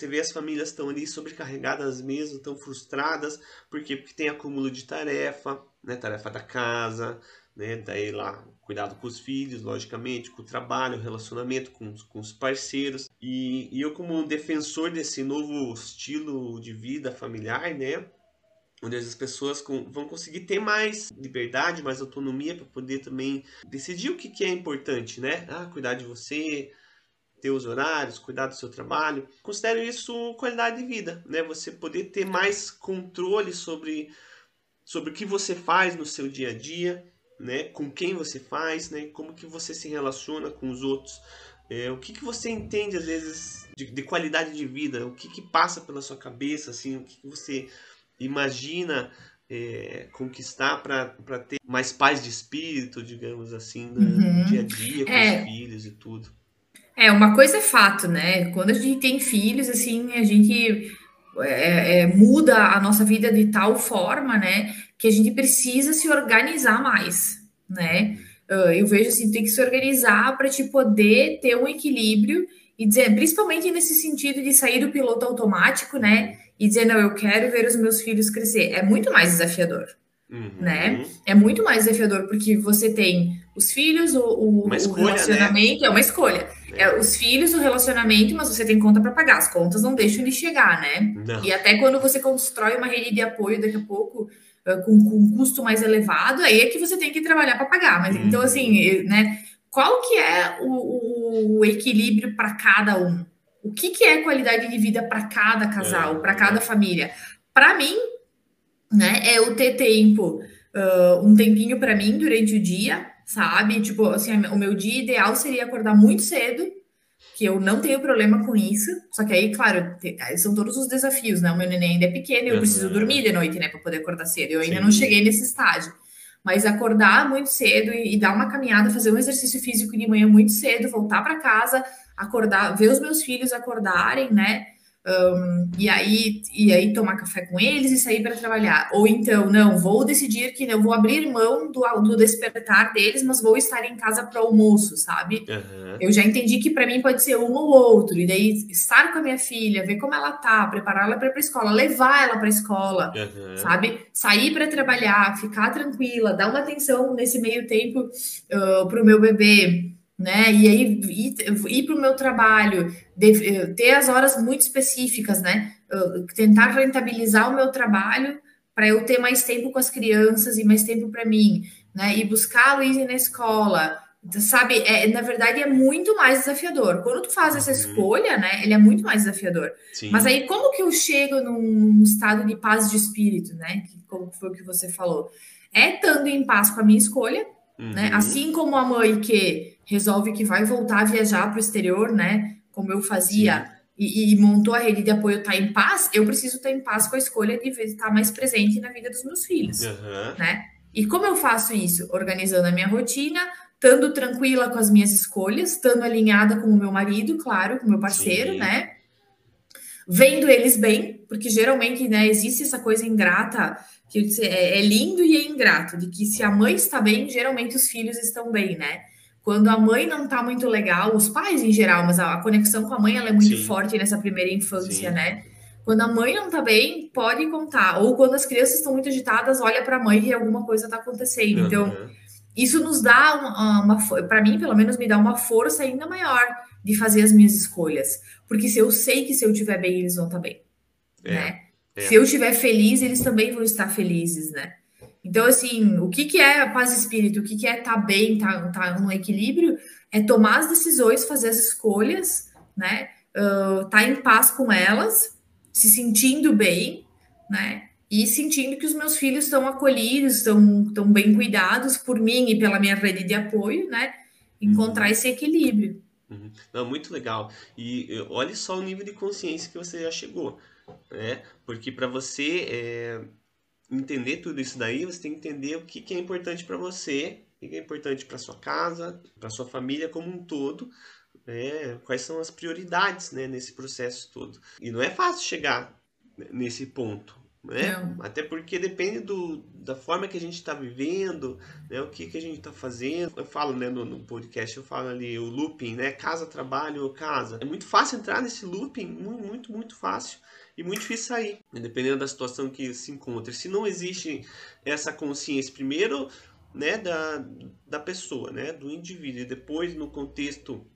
Você vê as famílias estão ali sobrecarregadas mesmo, estão frustradas, por quê? Porque tem acúmulo de tarefa, né? Tarefa da casa, né? Daí lá, cuidado com os filhos, logicamente, com o trabalho, relacionamento com, com os parceiros. E, e eu, como defensor desse novo estilo de vida familiar, né? onde as pessoas vão conseguir ter mais liberdade, mais autonomia para poder também decidir o que, que é importante, né? Ah, cuidar de você, ter os horários, cuidar do seu trabalho. Considero isso qualidade de vida, né? Você poder ter mais controle sobre, sobre o que você faz no seu dia a dia, né? Com quem você faz, né? Como que você se relaciona com os outros. É, o que, que você entende, às vezes, de, de, qualidade de vida? O que, que passa pela sua cabeça, assim? O que, que você imagina é, conquistar para ter mais paz de espírito, digamos assim, no uhum. dia a dia com é. os filhos e tudo? É, uma coisa é fato, né? Quando a gente tem filhos, assim, a gente é, é, muda a nossa vida de tal forma, né? Que a gente precisa se organizar mais, né? Uh, eu vejo assim, tem que se organizar para te poder ter um equilíbrio e dizer, principalmente nesse sentido de sair do piloto automático, né? E dizer, não, eu quero ver os meus filhos crescer. É muito mais desafiador, uhum. né? É muito mais desafiador porque você tem os filhos, o, o, escolha, o né? relacionamento, né? é uma escolha. É. é. os filhos, o relacionamento, mas você tem conta para pagar. As contas não deixam de chegar, né? Não. E até quando você constrói uma rede de apoio daqui a pouco com, com um custo mais elevado, aí é que você tem que trabalhar para pagar. Mas então, assim, uhum. né? Qual que é o, o equilíbrio para cada um? O que, que é qualidade de vida para cada casal, é. para cada família? Para mim, né, é o ter tempo, uh, um tempinho para mim durante o dia, sabe? Tipo, assim, o meu dia ideal seria acordar muito cedo, que eu não tenho problema com isso. Só que aí, claro, são todos os desafios, né? O meu neném ainda é pequeno, eu preciso dormir de noite, né, para poder acordar cedo. Eu ainda Sim. não cheguei nesse estágio. Mas acordar muito cedo e, e, dar uma caminhada, fazer um exercício físico de manhã muito cedo, voltar para casa, acordar, ver os meus filhos acordarem, né? Um, e aí e aí tomar café com eles e sair para trabalhar. Ou então, não, vou decidir que eu vou abrir mão do, do despertar deles, mas vou estar em casa para almoço, sabe? Uhum. Eu já entendi que para mim pode ser um ou outro. E daí estar com a minha filha, ver como ela tá, preparar ela para ir para escola, levar ela para escola, uhum. sabe? Sair para trabalhar, ficar tranquila, dar uma atenção nesse meio tempo uh, para o meu bebê né? E aí ir, ir para o meu trabalho, de, ter as horas muito específicas, né? tentar rentabilizar o meu trabalho para eu ter mais tempo com as crianças e mais tempo para mim, né? E buscar a Luísa na escola, sabe? É, na verdade, é muito mais desafiador. Quando tu faz essa uhum. escolha, né? Ele é muito mais desafiador. Sim. Mas aí, como que eu chego num estado de paz de espírito, né? Como foi o que você falou? É estando em paz com a minha escolha, né? uhum. né? Assim como a mãe que resolve que vai voltar a viajar para o exterior, né? Como eu fazia, e, e, montou a rede de apoio Tá em Paz, eu preciso estar em paz com a escolha de estar mais presente na vida dos meus filhos, uhum. né? E como eu faço isso? Organizando a minha rotina, estando tranquila com as minhas escolhas, estando alinhada com o meu marido, claro, com o meu parceiro, Sim. né? Vendo eles bem, porque geralmente, né, existe essa coisa ingrata, que é, é lindo e é ingrato, de que se a mãe está bem, geralmente os filhos estão bem, né? Quando a mãe não tá muito legal, os pais em geral, mas a, conexão com a mãe é muito Sim. forte nessa primeira infância, Sim. né? Quando a mãe não tá bem, pode contar. Ou quando as crianças estão muito agitadas, olha para a mãe e alguma coisa tá acontecendo. Uhum. Então, isso nos dá uma, uma para mim, pelo menos, me dá uma força ainda maior de fazer as minhas escolhas. Porque se eu sei que se eu estiver bem, eles vão estar tá bem, é. né? É. Se eu estiver feliz, eles também vão estar felizes, né? Então, assim, o que, que é a paz de espírito? O que, que é estar tá bem, estar tá, tá no equilíbrio? É tomar as decisões, fazer as escolhas, né? Uh, tá em paz com elas, se sentindo bem, né? E sentindo que os meus filhos estão acolhidos, estão, estão bem cuidados por mim e pela minha rede de apoio, né? Encontrar uhum. esse equilíbrio. Uhum. Não, muito legal. E olhe só o nível de consciência que você já chegou, né? Porque para você é entender tudo isso daí, você tem que entender o que, que é importante para você, o que é importante para sua casa, para sua família como um todo, né? quais são as prioridades né, nesse processo todo. E não é fácil chegar nesse ponto, né? Até porque depende do, da forma que a gente está vivendo, né? O que, que a gente está fazendo. Eu falo, né, no, no, podcast, eu falo ali o looping, né? Casa, trabalho, casa. É muito fácil entrar nesse looping, muito, muito, muito fácil. E muito difícil sair, né? dependendo da situação que se encontra. Se não existe essa consciência, primeiro, né, da, da pessoa, né, do indivíduo, e depois no contexto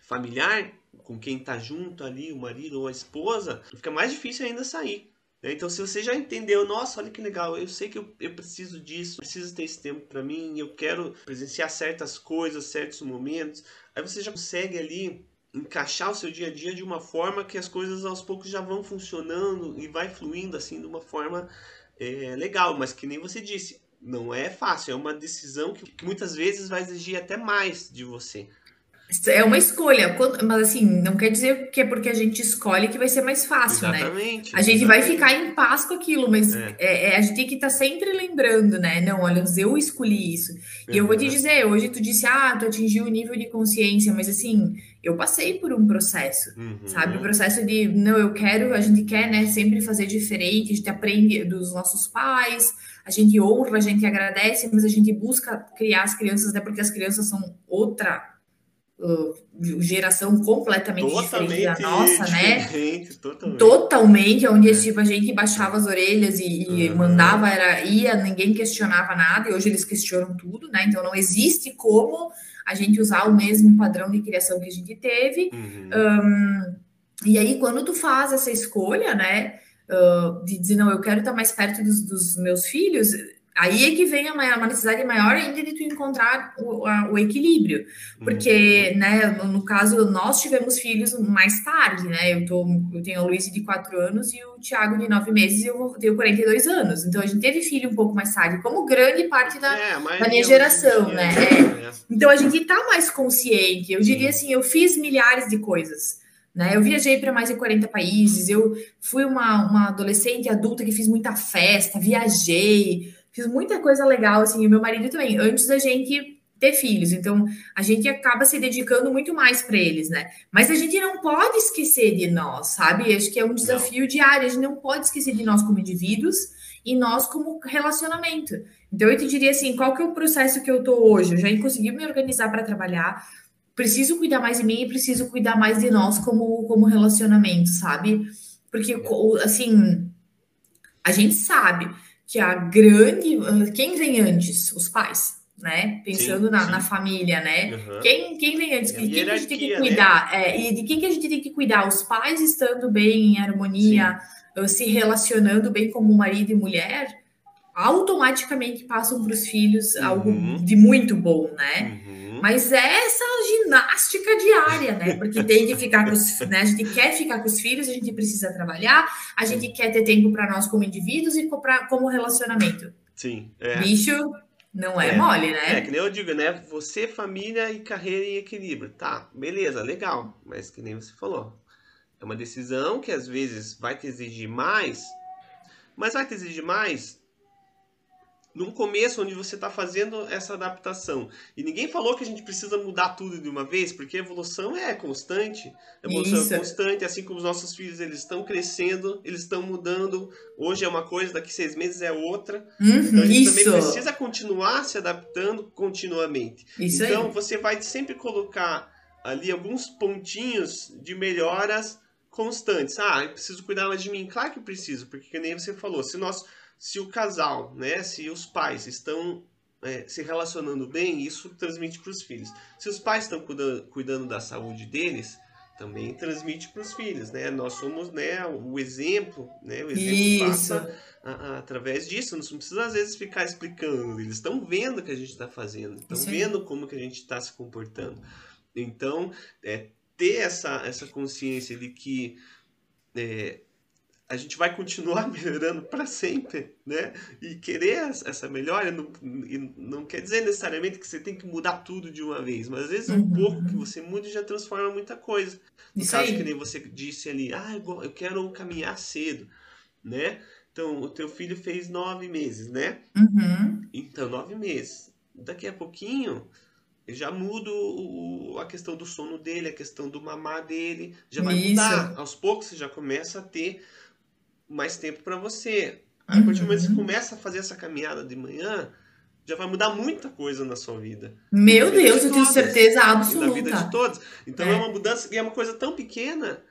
familiar, com quem está junto ali, o marido ou a esposa, fica mais difícil ainda sair. Né? Então, se você já entendeu, nossa, olha que legal, eu sei que eu, eu preciso disso, preciso ter esse tempo para mim, eu quero presenciar certas coisas, certos momentos, aí você já consegue ali encaixar o seu dia a dia de uma forma que as coisas aos poucos já vão funcionando e vai fluindo assim de uma forma é, legal, mas que nem você disse, não é fácil, é uma decisão que, que muitas vezes vai exigir até mais de você. É uma escolha, mas assim, não quer dizer que é porque a gente escolhe que vai ser mais fácil, né? exatamente, né? A gente exatamente. vai ficar em paz com aquilo, mas é. É, é, a gente tem que estar tá sempre lembrando, né? Não, olha, eu escolhi isso. E eu vou te dizer, hoje tu disse, ah, tu atingiu o nível de consciência, mas assim, eu passei por um processo, uhum. sabe? O processo de, não, eu quero, a gente quer, né, sempre fazer diferente, a gente aprende dos nossos pais, a gente honra, a gente agradece, mas a gente busca criar as crianças, né, porque as crianças são outra geração completamente totalmente diferente da nossa, né? Totalmente. totalmente, onde é. tipo, a gente baixava as orelhas e, e uhum. mandava, era ia, ninguém questionava nada, e hoje eles questionam tudo, né? Então não existe como a gente usar o mesmo padrão de criação que a gente teve. Uhum. Um, e aí, quando tu faz essa escolha, né? Uh, de dizer, não, eu quero estar mais perto dos, dos meus filhos, Aí é que vem a maior, uma necessidade maior ainda de tu encontrar o, a, o equilíbrio. Porque, uhum. né, no, caso, nós tivemos filhos mais tarde, né? Eu, tô, eu tenho a Luísa de 4 anos e o Thiago de 9 meses e eu tenho 42 anos. Então a gente teve filho um pouco mais tarde, como grande parte da, é, da minha geração, né? É. Então a gente tá mais consciente. Eu diria assim, eu fiz milhares de coisas. Né? Eu viajei para mais de 40 países, eu fui uma, uma adolescente adulta que fiz muita festa, viajei, Fiz muita coisa legal, assim, e meu marido também, antes da gente ter filhos. Então, a gente acaba se dedicando muito mais para eles, né? Mas a gente não pode esquecer de nós, sabe? Acho que é um desafio não. diário. A gente não pode esquecer de nós como indivíduos e nós como relacionamento. Então, eu te diria assim: qual que é o processo que eu tô hoje? Eu já consegui me organizar para trabalhar. Preciso cuidar mais de mim e preciso cuidar mais de nós como, como relacionamento, sabe? Porque, assim, a gente sabe que a grande. Quem vem antes? Os pais, né? Pensando sim, na, sim. na, família, né? Uhum. Quem, quem vem antes? De quem que a gente tem que né? cuidar? Né? É, e de quem que a gente tem que cuidar? Os pais estando bem, em harmonia, sim. se relacionando bem como marido e mulher, automaticamente passam para os filhos uhum. algo de muito bom, né? Uhum. Mas é essa ginástica diária, né? Porque tem que ficar com os, né? A gente quer ficar com os filhos, a gente precisa trabalhar, a gente quer ter tempo para nós como indivíduos e pra, como relacionamento. Sim. É. Bicho não é, é, mole, né? É, que nem eu digo, né? Você, família e carreira em equilíbrio. Tá, beleza, legal. Mas que nem você falou. É uma decisão que às vezes vai te exigir mais, mas vai te exigir mais num começo onde você está fazendo essa adaptação. E ninguém falou que a gente precisa mudar tudo de uma vez, porque a evolução é constante. A evolução é Isso. é constante, assim como os nossos filhos eles estão crescendo, eles estão mudando. Hoje é uma coisa, daqui seis meses é outra. Uhum, então a gente isso. também precisa continuar se adaptando continuamente. Isso então aí. você vai sempre colocar ali alguns pontinhos de melhoras constantes. Ah, eu preciso cuidar mais de mim. Claro que preciso, porque nem você falou, se nós se o casal, né, se os pais estão é, se relacionando bem, isso transmite para os filhos. Se os pais estão cuidando, cuidando da saúde deles, também transmite para os filhos, né? Nós somos, né, o exemplo, né? O exemplo isso. passa a, a, através disso. Não precisa às vezes ficar explicando. Eles estão vendo o que a gente está fazendo, estão vendo como que a gente está se comportando. Então, é, ter essa essa consciência de que é, a gente vai continuar melhorando para sempre, né? E querer essa melhora não, não quer dizer necessariamente que você tem que mudar tudo de uma vez, mas às vezes um uhum. pouco que você mude já transforma muita coisa. No Isso caso aí. que nem você disse ali, ah, eu quero caminhar cedo, né? Então, o teu filho fez nove meses, né? Uhum. Então, nove meses. Daqui a pouquinho, eu já mudo o, a questão do sono dele, a questão do mamar dele, já vai Isso. mudar. Aos poucos você já começa a ter mais tempo para você. A partir do momento que você começa a fazer essa caminhada de manhã, já vai mudar muita coisa na sua vida. Meu Deus, de eu tenho certeza absoluta. Na vida de todos. Então é. é uma mudança, e é uma coisa tão pequena,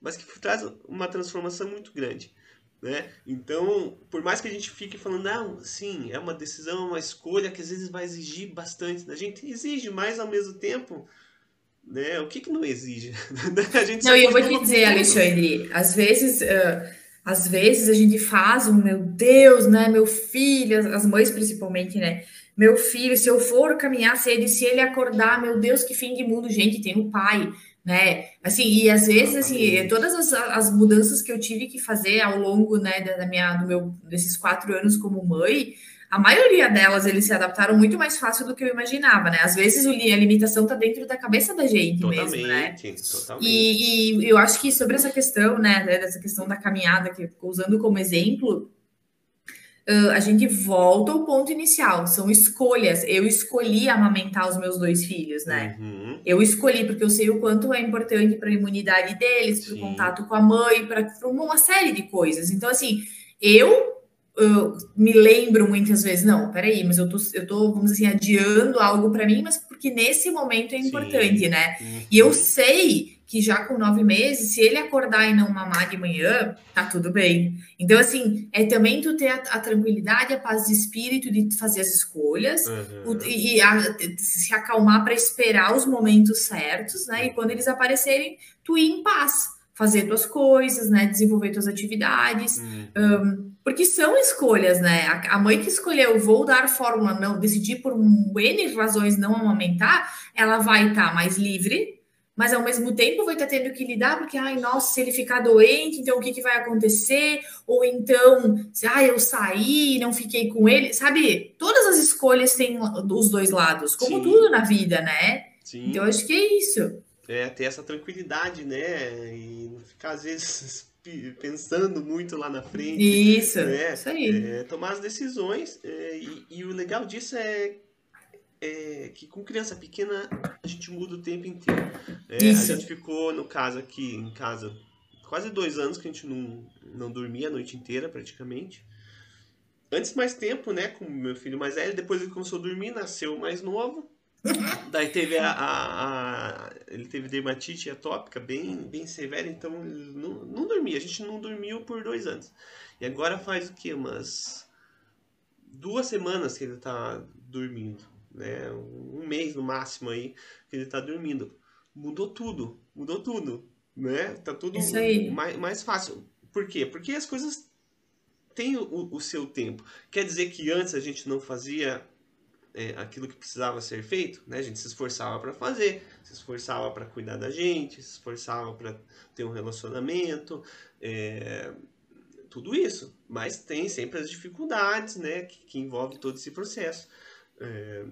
mas que traz uma transformação muito grande. Né? Então, por mais que a gente fique falando, não, sim, é uma decisão, uma escolha que às vezes vai exigir bastante da gente, exige, mas ao mesmo tempo, né? O que, que não exige? a gente não, eu vou te dizer, Alexandre, às vezes, uh, às vezes a gente faz um, meu Deus, né? Meu filho, as, as mães principalmente, né? Meu filho, se eu for caminhar cedo, se ele acordar, meu Deus, que fim de mundo, gente, tem um pai né? Assim, e às vezes, assim, todas as, as mudanças que eu tive que fazer ao longo, né, da minha, do meu, desses quatro anos como mãe, a maioria delas eles se adaptaram muito mais fácil do que eu imaginava, né? Às vezes a limitação tá dentro da cabeça da gente totalmente, mesmo, né? Totalmente. E, e eu acho que sobre essa questão, né, dessa questão da caminhada, que usando como exemplo, uh, a gente volta ao ponto inicial, são escolhas. Eu escolhi amamentar os meus dois filhos, né? Uhum. Eu escolhi porque eu sei o quanto é importante para a imunidade deles, para o contato com a mãe, para uma série de coisas. Então, assim, eu eu me lembro muitas vezes, não, peraí, mas eu tô, eu tô, vamos dizer assim, adiando algo para mim, mas porque nesse momento é importante, Sim. né? Uhum. E eu sei que já com nove meses, se ele acordar e não mamar de manhã, tá tudo bem. Então, assim, é também tu ter a, a tranquilidade, a paz de espírito de fazer as escolhas uhum. o, e a, se acalmar para esperar os momentos certos, né? E quando eles aparecerem, tu ir em paz, fazer tuas coisas, né? Desenvolver tuas atividades, uhum. um, porque são escolhas, né? A, mãe que escolheu vou dar fórmula, não decidir por N razões não amamentar, ela vai estar tá mais livre mas ao mesmo tempo vai estar tendo que lidar, porque, ai, nossa, se ele ficar doente, então o que, que vai acontecer? Ou então, se ah, eu saí não fiquei com ele, sabe? Todas as escolhas têm os dois lados, como Sim. tudo na vida, né? Sim. Então, acho que é isso. É, ter essa tranquilidade, né? E não ficar, às vezes, pensando muito lá na frente. Isso, né? isso aí. É, tomar as decisões. É, e, e o legal disso é é, que com criança pequena a gente muda o tempo inteiro. É, a gente ficou, no caso aqui, em casa, quase dois anos que a gente não, não dormia a noite inteira, praticamente. Antes mais tempo, né, com meu filho mais velho, depois ele começou a dormir, nasceu mais novo. Daí teve a, a, a, ele teve dermatite atópica bem, bem severa, então não, não dormia. A gente não dormiu por dois anos. E agora faz o que? Umas duas semanas que ele tá dormindo né? Um mês no máximo aí que ele está dormindo. Mudou tudo, mudou tudo, né? Tá tudo mais, mais fácil. Por quê? Porque as coisas têm o, o seu tempo. Quer dizer que antes a gente não fazia é, aquilo que precisava ser feito, né? A gente se esforçava para fazer, se esforçava para cuidar da gente, se esforçava para ter um relacionamento, é, tudo isso. Mas tem sempre as dificuldades, né? Que, que envolve todo esse processo. É,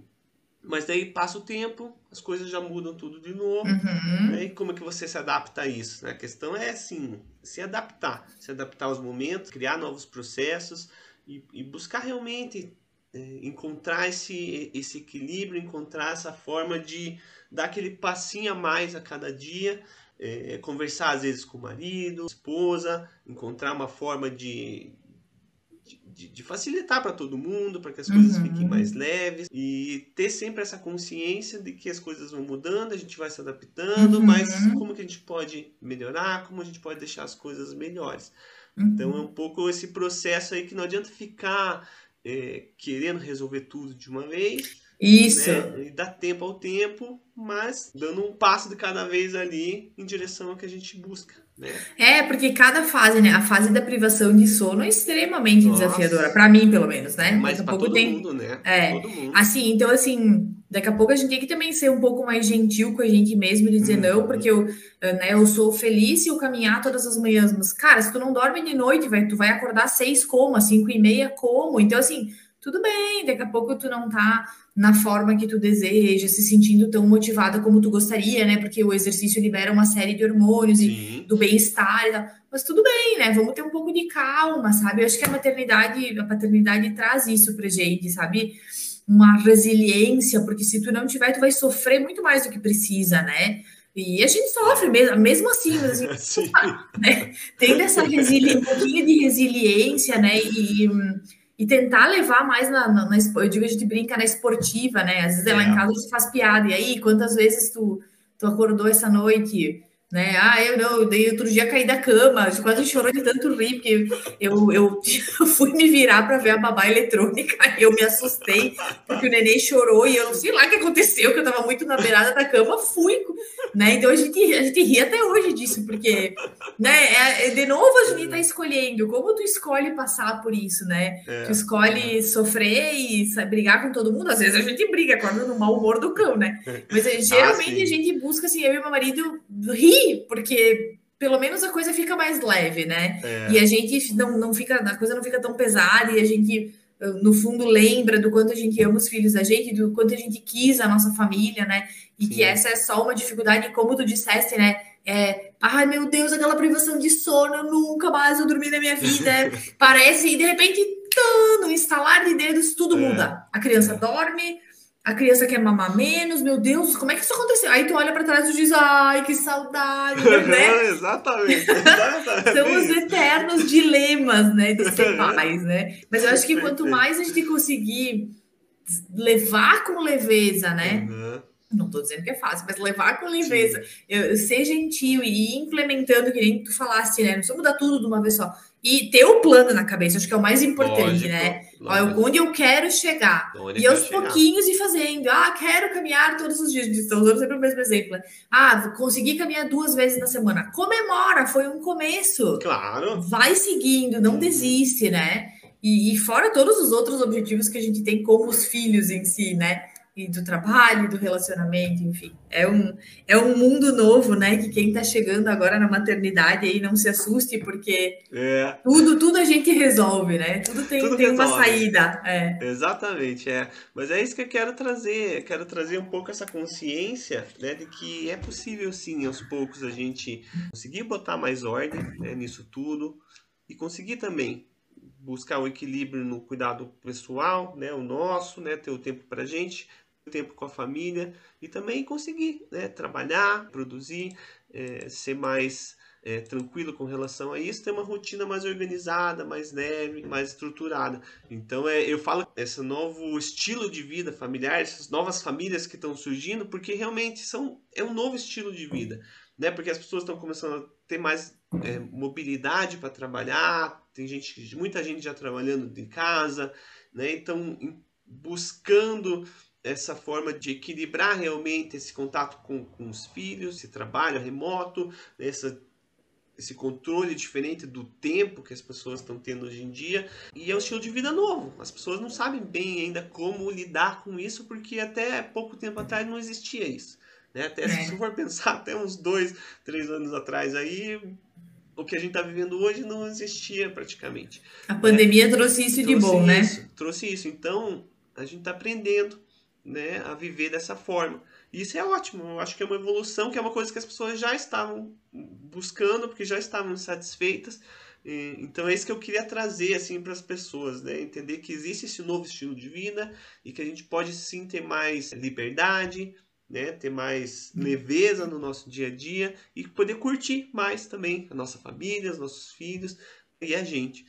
mas daí passa o tempo, as coisas já mudam tudo de novo. Uhum. Né? E como é que você se adapta a isso? Né? A questão é assim, se adaptar, se adaptar aos momentos, criar novos processos e, e buscar realmente encontrar esse, esse equilíbrio, encontrar essa forma de dar aquele passinho a mais a cada dia, é, conversar às vezes com o marido, esposa, encontrar uma forma de, de, de facilitar para todo mundo, para que as coisas uhum. fiquem mais leves e ter sempre essa consciência de que as coisas vão mudando, a gente vai se adaptando, uhum. mas como que a gente pode melhorar, como a gente pode deixar as coisas melhores. Então é um pouco esse processo aí que não adianta ficar é, querendo resolver tudo de uma vez. Isso. Né? E dá tempo ao tempo, mas dando um passo de cada vez ali em direção ao que a gente busca. Né? É, porque cada fase, né? A fase da privação de sono é extremamente Nossa. desafiadora, para mim, pelo menos, né? Mas para todo tem... mundo, né? É. Mundo. Assim, então, assim, daqui a pouco a gente tem que também ser um pouco mais gentil com a gente mesmo e dizer uhum. não, porque eu, né, eu sou feliz se eu caminhar todas as manhãs. Mas, cara, se tu não dorme de noite, vai, tu vai acordar seis como, cinco e meia como. Então, assim, tudo bem, daqui a pouco tu não tá na forma que tu deseja, se sentindo tão motivada como tu gostaria, né? Porque o exercício libera uma série de hormônios e do bem-estar e tal. Mas tudo bem, né? Vamos ter um pouco de calma, sabe? Eu acho que a maternidade, a paternidade traz isso pra gente, sabe? Uma resiliência, porque se tu não tiver, tu vai sofrer muito mais do que precisa, né? E a gente sofre mesmo, mesmo assim, mas assim, né? tem dessa resiliência, um pouquinho de resiliência, né? E, e tentar levar mais na, na, na, eu digo, a gente brinca na esportiva, né? Às vezes é. lá em casa a gente faz piada. E aí, quantas vezes tu, tu acordou essa noite né? Ah, eu não, daí outro dia caí da cama, quase chorou de tanto rir, porque eu, eu, eu fui me virar para ver a babá eletrônica e eu me assustei, porque o neném chorou e eu não sei lá o que aconteceu, que eu estava muito na beirada da cama, fui, né? Então a gente, a gente ri até hoje disso, porque, né? É, é de novo a gente está escolhendo como tu escolhe passar por isso, né? É. Tu escolhe sofrer e sabe, brigar com todo mundo, às vezes a gente briga, acorda no mau humor do cão, né? Mas é, geralmente ah, a gente busca, assim, eu e meu marido rir porque pelo menos a coisa fica mais leve, né? É. E a gente não, não fica, a coisa não fica tão pesada e a gente, no fundo, lembra do quanto a gente ama os filhos da gente, do quanto a gente quis a nossa família, né? E Sim. que essa é só uma dificuldade, como tu disseste, né? É, ai meu Deus, aquela privação de sono, eu nunca mais vou dormir na minha vida. Parece, e de repente, no instalar de dedos, tudo é. muda. A criança é. dorme, a criança quer mamar menos, meu Deus, como é que isso aconteceu? Aí tu olha para trás e diz, ai, que saudade, né? exatamente, exatamente. São os eternos dilemas, né, de ser pais, né? Mas eu acho que quanto mais a gente conseguir levar com leveza, né? Uhum. Não estou dizendo que é fácil, mas levar com leveza, eu, ser gentil e ir implementando, que nem tu falaste, né? Não precisa mudar tudo de uma vez só e ter o plano na cabeça, acho que é o mais importante, lógico, né? Lógico. Onde eu quero chegar. Onde e aos pouquinhos chegar. ir fazendo. Ah, quero caminhar todos os dias. Estão usando sempre o mesmo exemplo. Né? Ah, consegui caminhar duas vezes na semana. Comemora, foi um começo. Claro. Vai seguindo, não uhum. desiste, né? E, e fora todos os outros objetivos que a gente tem como os filhos em si, né? E do trabalho, do relacionamento, enfim. É um, é um mundo novo, né? Que quem está chegando agora na maternidade aí não se assuste, porque é. tudo, tudo a gente resolve, né? Tudo tem, tudo tem uma saída. É. Exatamente, é. Mas é isso que eu quero trazer. Eu quero trazer um pouco essa consciência né, de que é possível sim, aos poucos, a gente conseguir botar mais ordem né, nisso tudo e conseguir também buscar o equilíbrio no cuidado pessoal, né, o nosso, né, ter o tempo para gente, tempo com a família e também conseguir né, trabalhar, produzir, é, ser mais é, tranquilo com relação a isso, ter uma rotina mais organizada, mais leve, mais estruturada. Então é, eu falo esse novo estilo de vida familiar, essas novas famílias que estão surgindo, porque realmente são é um novo estilo de vida, né? Porque as pessoas estão começando a ter mais é, mobilidade para trabalhar, tem gente, muita gente já trabalhando de casa, né? Então buscando essa forma de equilibrar realmente esse contato com, com os filhos, esse trabalho remoto, essa, esse controle diferente do tempo que as pessoas estão tendo hoje em dia. E é um estilo de vida novo. As pessoas não sabem bem ainda como lidar com isso, porque até pouco tempo atrás não existia isso. Né? Até é. se for pensar, até uns dois, três anos atrás aí, o que a gente está vivendo hoje não existia praticamente. A pandemia né? trouxe isso trouxe de bom, né? isso, né? Trouxe isso. Então, a gente está aprendendo né, a viver dessa forma. Isso é ótimo, eu acho que é uma evolução, que é uma coisa que as pessoas já estavam buscando, porque já estavam insatisfeitas. Então é isso que eu queria trazer assim para as pessoas, né? Entender que existe esse novo estilo de vida e que a gente pode sim ter mais liberdade, né? Ter mais leveza no nosso dia a dia e poder curtir mais também a nossa família, os nossos filhos e a gente.